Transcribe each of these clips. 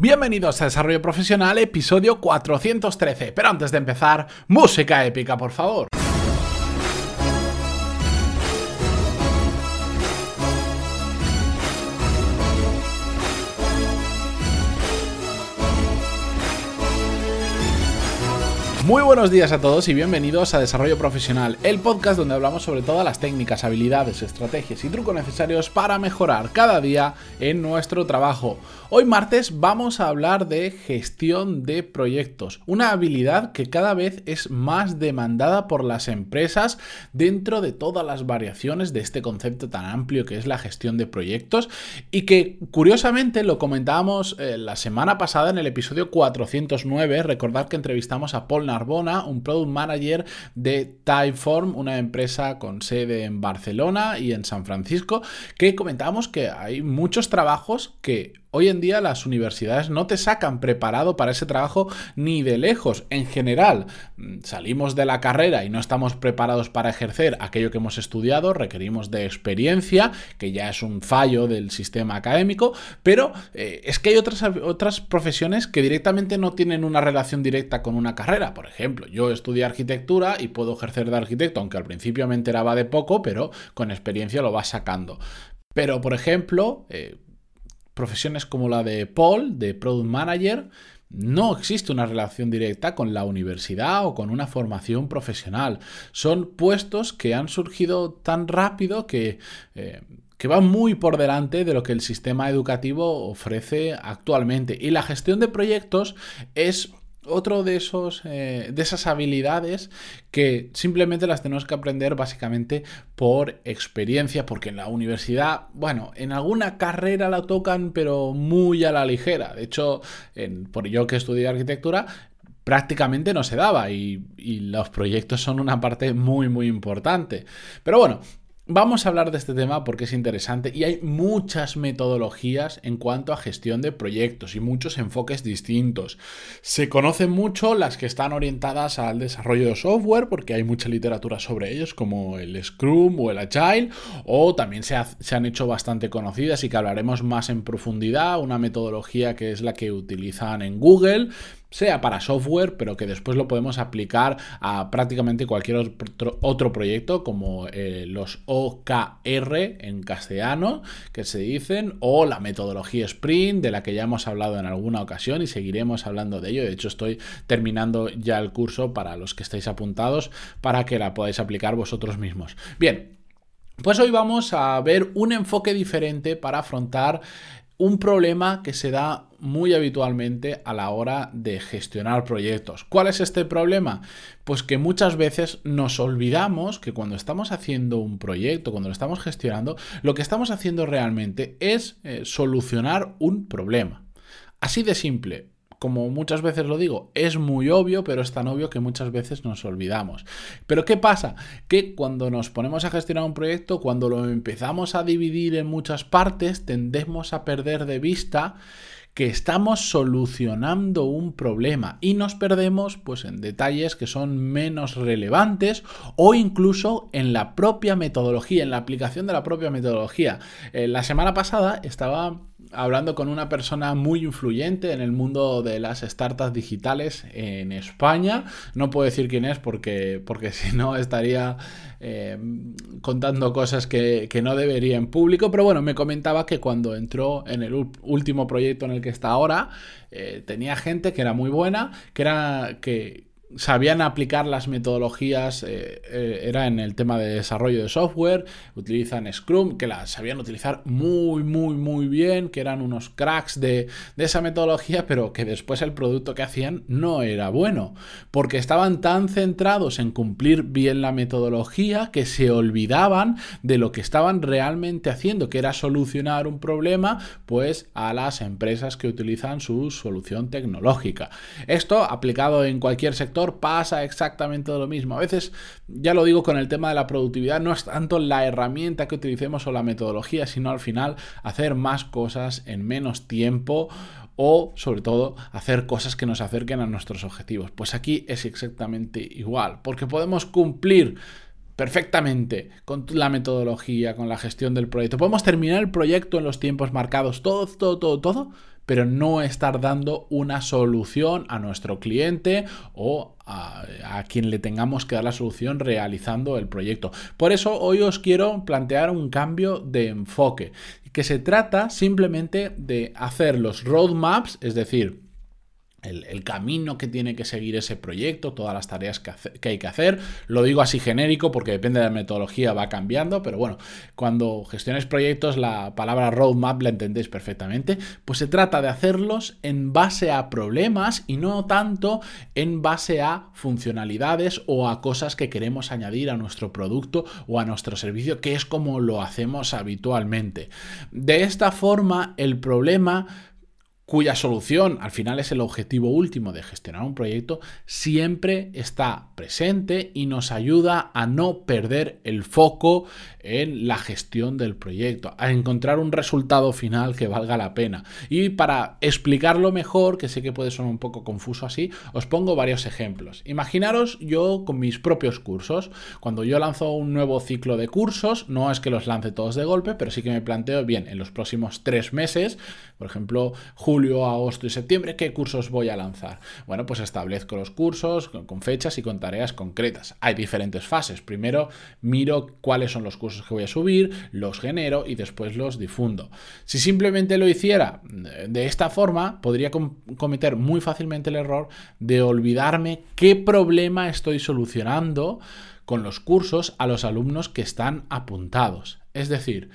Bienvenidos a Desarrollo Profesional, episodio 413. Pero antes de empezar, música épica, por favor. Muy buenos días a todos y bienvenidos a Desarrollo Profesional, el podcast donde hablamos sobre todas las técnicas, habilidades, estrategias y trucos necesarios para mejorar cada día en nuestro trabajo. Hoy martes vamos a hablar de gestión de proyectos, una habilidad que cada vez es más demandada por las empresas dentro de todas las variaciones de este concepto tan amplio que es la gestión de proyectos y que curiosamente lo comentábamos eh, la semana pasada en el episodio 409, recordad que entrevistamos a Paul Un product manager de Typeform, una empresa con sede en Barcelona y en San Francisco, que comentábamos que hay muchos trabajos que Hoy en día las universidades no te sacan preparado para ese trabajo ni de lejos. En general, mm, salimos de la carrera y no estamos preparados para ejercer aquello que hemos estudiado, requerimos de experiencia, que ya es un fallo del sistema académico, pero eh, es que hay otras, otras profesiones que directamente no tienen una relación directa con una carrera. Por ejemplo, yo estudié arquitectura y puedo ejercer de arquitecto, aunque al principio me enteraba de poco, pero con experiencia lo vas sacando. Pero, por ejemplo, eh, profesiones como la de Paul, de Product Manager, no existe una relación directa con la universidad o con una formación profesional. Son puestos que han surgido tan rápido que, eh, que van muy por delante de lo que el sistema educativo ofrece actualmente. Y la gestión de proyectos es otro de esos eh, de esas habilidades que simplemente las tenemos que aprender básicamente por experiencia porque en la universidad bueno en alguna carrera la tocan pero muy a la ligera de hecho por yo que estudié arquitectura prácticamente no se daba y, los proyectos son una parte muy muy importante. Pero bueno, Vamos a hablar de este tema porque es interesante y hay muchas metodologías en cuanto a gestión de proyectos y muchos enfoques distintos. Se conocen mucho las que están orientadas al desarrollo de software porque hay mucha literatura sobre ellos como el Scrum o el Agile o también se, se han hecho bastante conocidas y que hablaremos más en profundidad, una metodología que es la que utilizan en Google sea para software, pero que después lo podemos aplicar a prácticamente cualquier otro, proyecto, como eh, los OKR en castellano, que se dicen, o la metodología Sprint, de la que ya hemos hablado en alguna ocasión y seguiremos hablando de ello. De hecho, estoy terminando ya el curso para los que estáis apuntados para que la podáis aplicar vosotros mismos. Bien, pues hoy vamos a ver un enfoque diferente para afrontar un problema que se da muy habitualmente a la hora de gestionar proyectos. ¿Cuál es este problema? Pues que muchas veces nos olvidamos que cuando estamos haciendo un proyecto, cuando lo estamos gestionando, lo que estamos haciendo realmente es eh, solucionar un problema. Así de simple como muchas veces lo digo, es muy obvio, pero es tan obvio que muchas veces nos olvidamos. Pero ¿qué pasa? Que cuando nos ponemos a gestionar un proyecto, cuando lo empezamos a dividir en muchas partes, tendemos a perder de vista que estamos solucionando un problema y nos perdemos pues en detalles que son menos relevantes o incluso en la propia metodología, en la aplicación de la propia metodología. Eh, la semana pasada estaba hablando con una persona muy influyente en el mundo de las startups digitales en España. No puedo decir quién es porque, porque si no estaría eh, contando cosas que, no debería en público. Pero bueno, me comentaba que cuando entró en el último proyecto en el que está ahora, eh, tenía gente que era muy buena, que era que sabían aplicar las metodologías, eh, eh, era en el tema de desarrollo de software, utilizan Scrum, que las sabían utilizar muy, muy, muy bien, que eran unos cracks de, de, esa metodología, pero que después el producto que hacían no era bueno, porque estaban tan centrados en cumplir bien la metodología que se olvidaban de lo que estaban realmente haciendo, que era solucionar un problema, pues a las empresas que utilizan su solución tecnológica. Esto aplicado en cualquier sector, pasa exactamente lo mismo. A veces, ya lo digo con el tema de la productividad, no es tanto la herramienta que utilicemos o la metodología, sino al final hacer más cosas en menos tiempo o sobre todo hacer cosas que nos acerquen a nuestros objetivos. Pues aquí es exactamente igual, porque podemos cumplir perfectamente con la metodología, con la gestión del proyecto. Podemos terminar el proyecto en los tiempos marcados, todo, todo, todo, todo, pero no estar dando una solución a nuestro cliente o a, quien le tengamos que dar la solución realizando el proyecto. Por eso hoy os quiero plantear un cambio de enfoque, que se trata simplemente de hacer los roadmaps, es decir, el, camino que tiene que seguir ese proyecto, todas las tareas que, que, hay que hacer. Lo digo así genérico porque depende de la metodología, va cambiando, pero bueno, cuando gestiones proyectos la palabra roadmap la entendéis perfectamente, pues se trata de hacerlos en base a problemas y no tanto en base a funcionalidades o a cosas que queremos añadir a nuestro producto o a nuestro servicio, que es como lo hacemos habitualmente. De esta forma, el problema cuya solución al final es el objetivo último de gestionar un proyecto, siempre está presente y nos ayuda a no perder el foco en la gestión del proyecto, a encontrar un resultado final que valga la pena. Y para explicarlo mejor, que sé que puede sonar un poco confuso así, os pongo varios ejemplos. Imaginaros yo con mis propios cursos, cuando yo lanzo un nuevo ciclo de cursos, no es que los lance todos de golpe, pero sí que me planteo, bien, en los próximos tres meses, por ejemplo, julio, agosto y septiembre, ¿qué cursos voy a lanzar? Bueno, pues establezco los cursos con fechas y con tareas concretas. Hay diferentes fases. Primero miro cuáles son los cursos que voy a subir, los genero y después los difundo. Si simplemente lo hiciera de esta forma, podría cometer muy fácilmente el error de olvidarme qué problema estoy solucionando con los cursos a los alumnos que están apuntados. Es decir,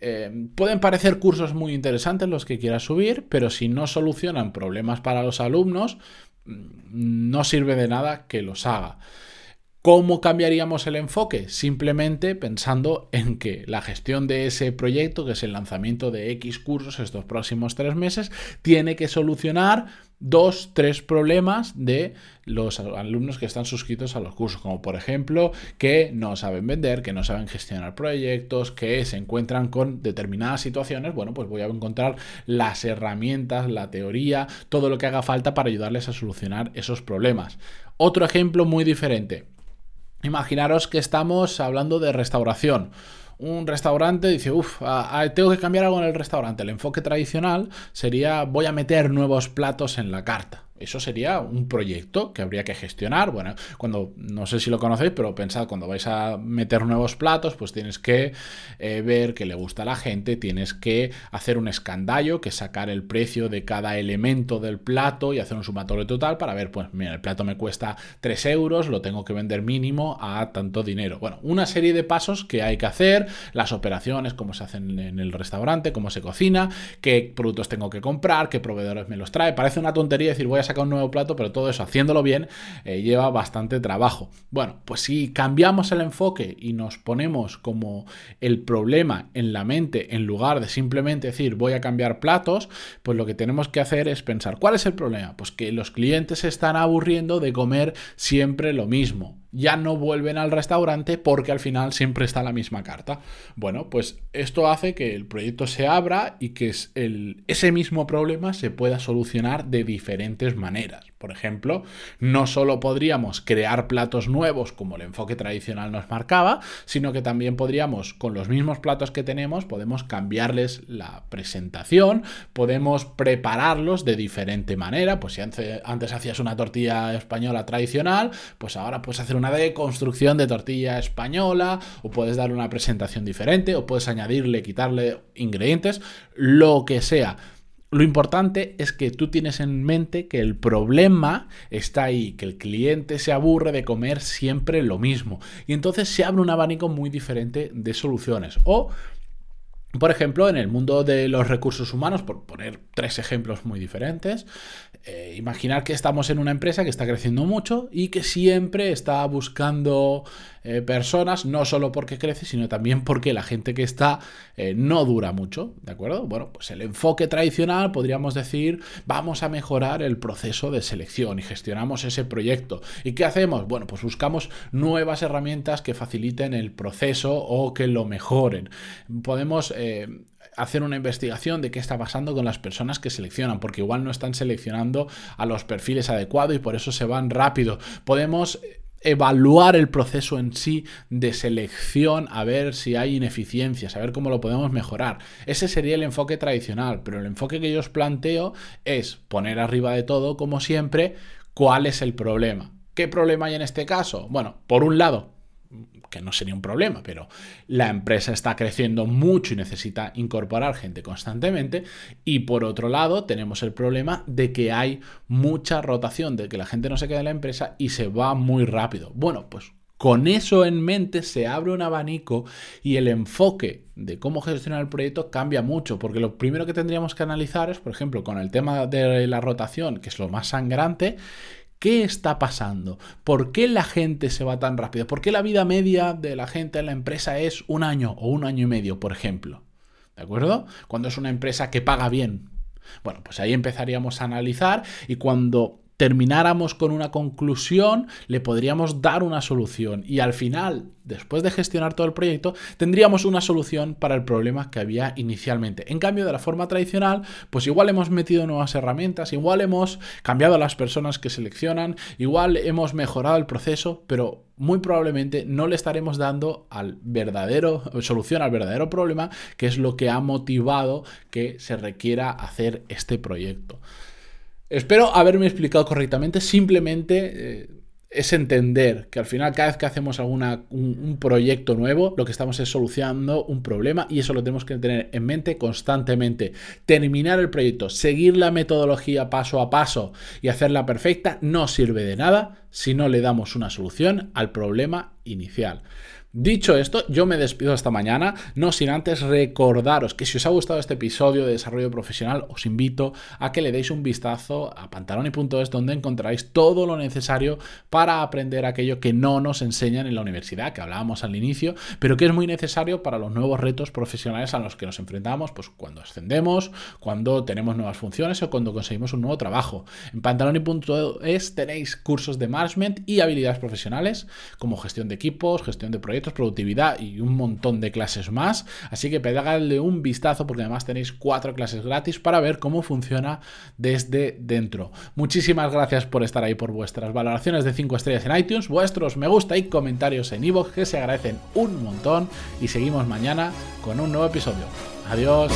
eh, pueden parecer cursos muy interesantes los que quieras subir, pero si no solucionan problemas para los alumnos, mm, no sirve de nada que los haga. ¿Cómo cambiaríamos el enfoque? Simplemente pensando en que la gestión de ese proyecto, que es el lanzamiento de X cursos estos próximos tres meses, tiene que solucionar dos, tres problemas de los alumnos que están suscritos a los cursos, como por ejemplo que no saben vender, que no saben gestionar proyectos, que se encuentran con determinadas situaciones, bueno, pues voy a encontrar las herramientas, la teoría, todo lo que haga falta para ayudarles a solucionar esos problemas. Otro ejemplo muy diferente Imaginaros que estamos hablando de restauración. Un restaurante dice, uff, tengo que cambiar algo en el restaurante. El enfoque tradicional sería voy a meter nuevos platos en la carta. Eso sería un proyecto que habría que gestionar. Bueno, cuando, no sé si lo conocéis, pero pensad, cuando vais a meter nuevos platos, pues tienes que eh, ver que le gusta a la gente, tienes que hacer un escandallo, que sacar el precio de cada elemento del plato y hacer un sumatorio total para ver, pues mira, el plato me cuesta 3 euros, lo tengo que vender mínimo a tanto dinero. Bueno, una serie de pasos que hay que hacer, las operaciones, cómo se hacen en el restaurante, cómo se cocina, qué productos tengo que comprar, qué proveedores me los trae. Parece una tontería decir voy a sacar un nuevo plato, pero todo eso haciéndolo bien eh, lleva bastante trabajo. Bueno, pues si cambiamos el enfoque y nos ponemos como el problema en la mente en lugar de simplemente decir voy a cambiar platos, pues lo que tenemos que hacer es pensar cuál es el problema. Pues que los clientes se están aburriendo de comer siempre lo mismo ya no vuelven al restaurante porque al final siempre está la misma carta. Bueno, pues esto hace que el proyecto se abra y que ese mismo problema se pueda solucionar de diferentes maneras. Por ejemplo, no solo podríamos crear platos nuevos como el enfoque tradicional nos marcaba, sino que también podríamos, con los mismos platos que tenemos, podemos cambiarles la presentación, podemos prepararlos de diferente manera. Pues si antes, hacías una tortilla española tradicional, pues ahora puedes hacer una deconstrucción de tortilla española, o puedes darle una presentación diferente, o puedes añadirle, quitarle ingredientes, lo que sea lo importante es que tú tienes en mente que el problema está ahí, que el cliente se aburre de comer siempre lo mismo. Y entonces se abre un abanico muy diferente de soluciones. O por ejemplo, en el mundo de los recursos humanos, por poner tres ejemplos muy diferentes, eh, imaginar que estamos en una empresa que está creciendo mucho y que siempre está buscando eh, personas, no solo porque crece, sino también porque la gente que está eh, no dura mucho, ¿de acuerdo? Bueno, pues el enfoque tradicional podríamos decir, vamos a mejorar el proceso de selección y gestionamos ese proyecto. ¿Y qué hacemos? Bueno, pues buscamos nuevas herramientas que faciliten el proceso o que lo mejoren. Podemos hacer una investigación de qué está pasando con las personas que seleccionan, porque igual no están seleccionando a los perfiles adecuados y por eso se van rápido. Podemos evaluar el proceso en sí de selección, a ver si hay ineficiencias, a ver cómo lo podemos mejorar. Ese sería el enfoque tradicional, pero el enfoque que yo os planteo es poner arriba de todo, como siempre, cuál es el problema. ¿Qué problema hay en este caso? Bueno, por un lado, que no sería un problema, pero la empresa está creciendo mucho y necesita incorporar gente constantemente. Y por otro lado, tenemos el problema de que hay mucha rotación, de que la gente no se queda en la empresa y se va muy rápido. Bueno, pues con eso en mente se abre un abanico y el enfoque de cómo gestionar el proyecto cambia mucho, porque lo primero que tendríamos que analizar es, por ejemplo, con el tema de la rotación, que es lo más sangrante, ¿Qué está pasando? ¿Por qué la gente se va tan rápido? ¿Por qué la vida media de la gente en la empresa es un año o un año y medio, por ejemplo? ¿De acuerdo? Cuando es una empresa que paga bien. Bueno, pues ahí empezaríamos a analizar y cuando termináramos con una conclusión, le podríamos dar una solución y al final, después de gestionar todo el proyecto, tendríamos una solución para el problema que había inicialmente. En cambio, de la forma tradicional, pues igual hemos metido nuevas herramientas, igual hemos cambiado a las personas que seleccionan, igual hemos mejorado el proceso, pero muy probablemente no le estaremos dando al verdadero solución al verdadero problema, que es lo que ha motivado que se requiera hacer este proyecto. Espero haberme explicado correctamente. Simplemente eh, es entender que al final cada vez que hacemos alguna, un, proyecto nuevo, lo que estamos es solucionando un problema y eso lo tenemos que tener en mente constantemente. Terminar el proyecto, seguir la metodología paso a paso y hacerla perfecta no sirve de nada si no le damos una solución al problema inicial. Dicho esto, yo me despido hasta mañana, no sin antes recordaros que si os ha gustado este episodio de desarrollo profesional, os invito a que le deis un vistazo a pantaloni.es donde encontráis todo lo necesario para aprender aquello que no nos enseñan en la universidad, que hablábamos al inicio, pero que es muy necesario para los nuevos retos profesionales a los que nos enfrentamos, pues cuando ascendemos, cuando tenemos nuevas funciones o cuando conseguimos un nuevo trabajo. En pantaloni.es tenéis cursos de management y habilidades profesionales como gestión de equipos, gestión de productividad y un montón de clases más. Así que pegadle un vistazo porque además tenéis cuatro clases gratis para ver cómo funciona desde dentro. Muchísimas gracias por estar ahí, por vuestras valoraciones de 5 estrellas en iTunes, vuestros me gusta y comentarios en iVoox que se agradecen un montón y seguimos mañana con un nuevo episodio. Adiós.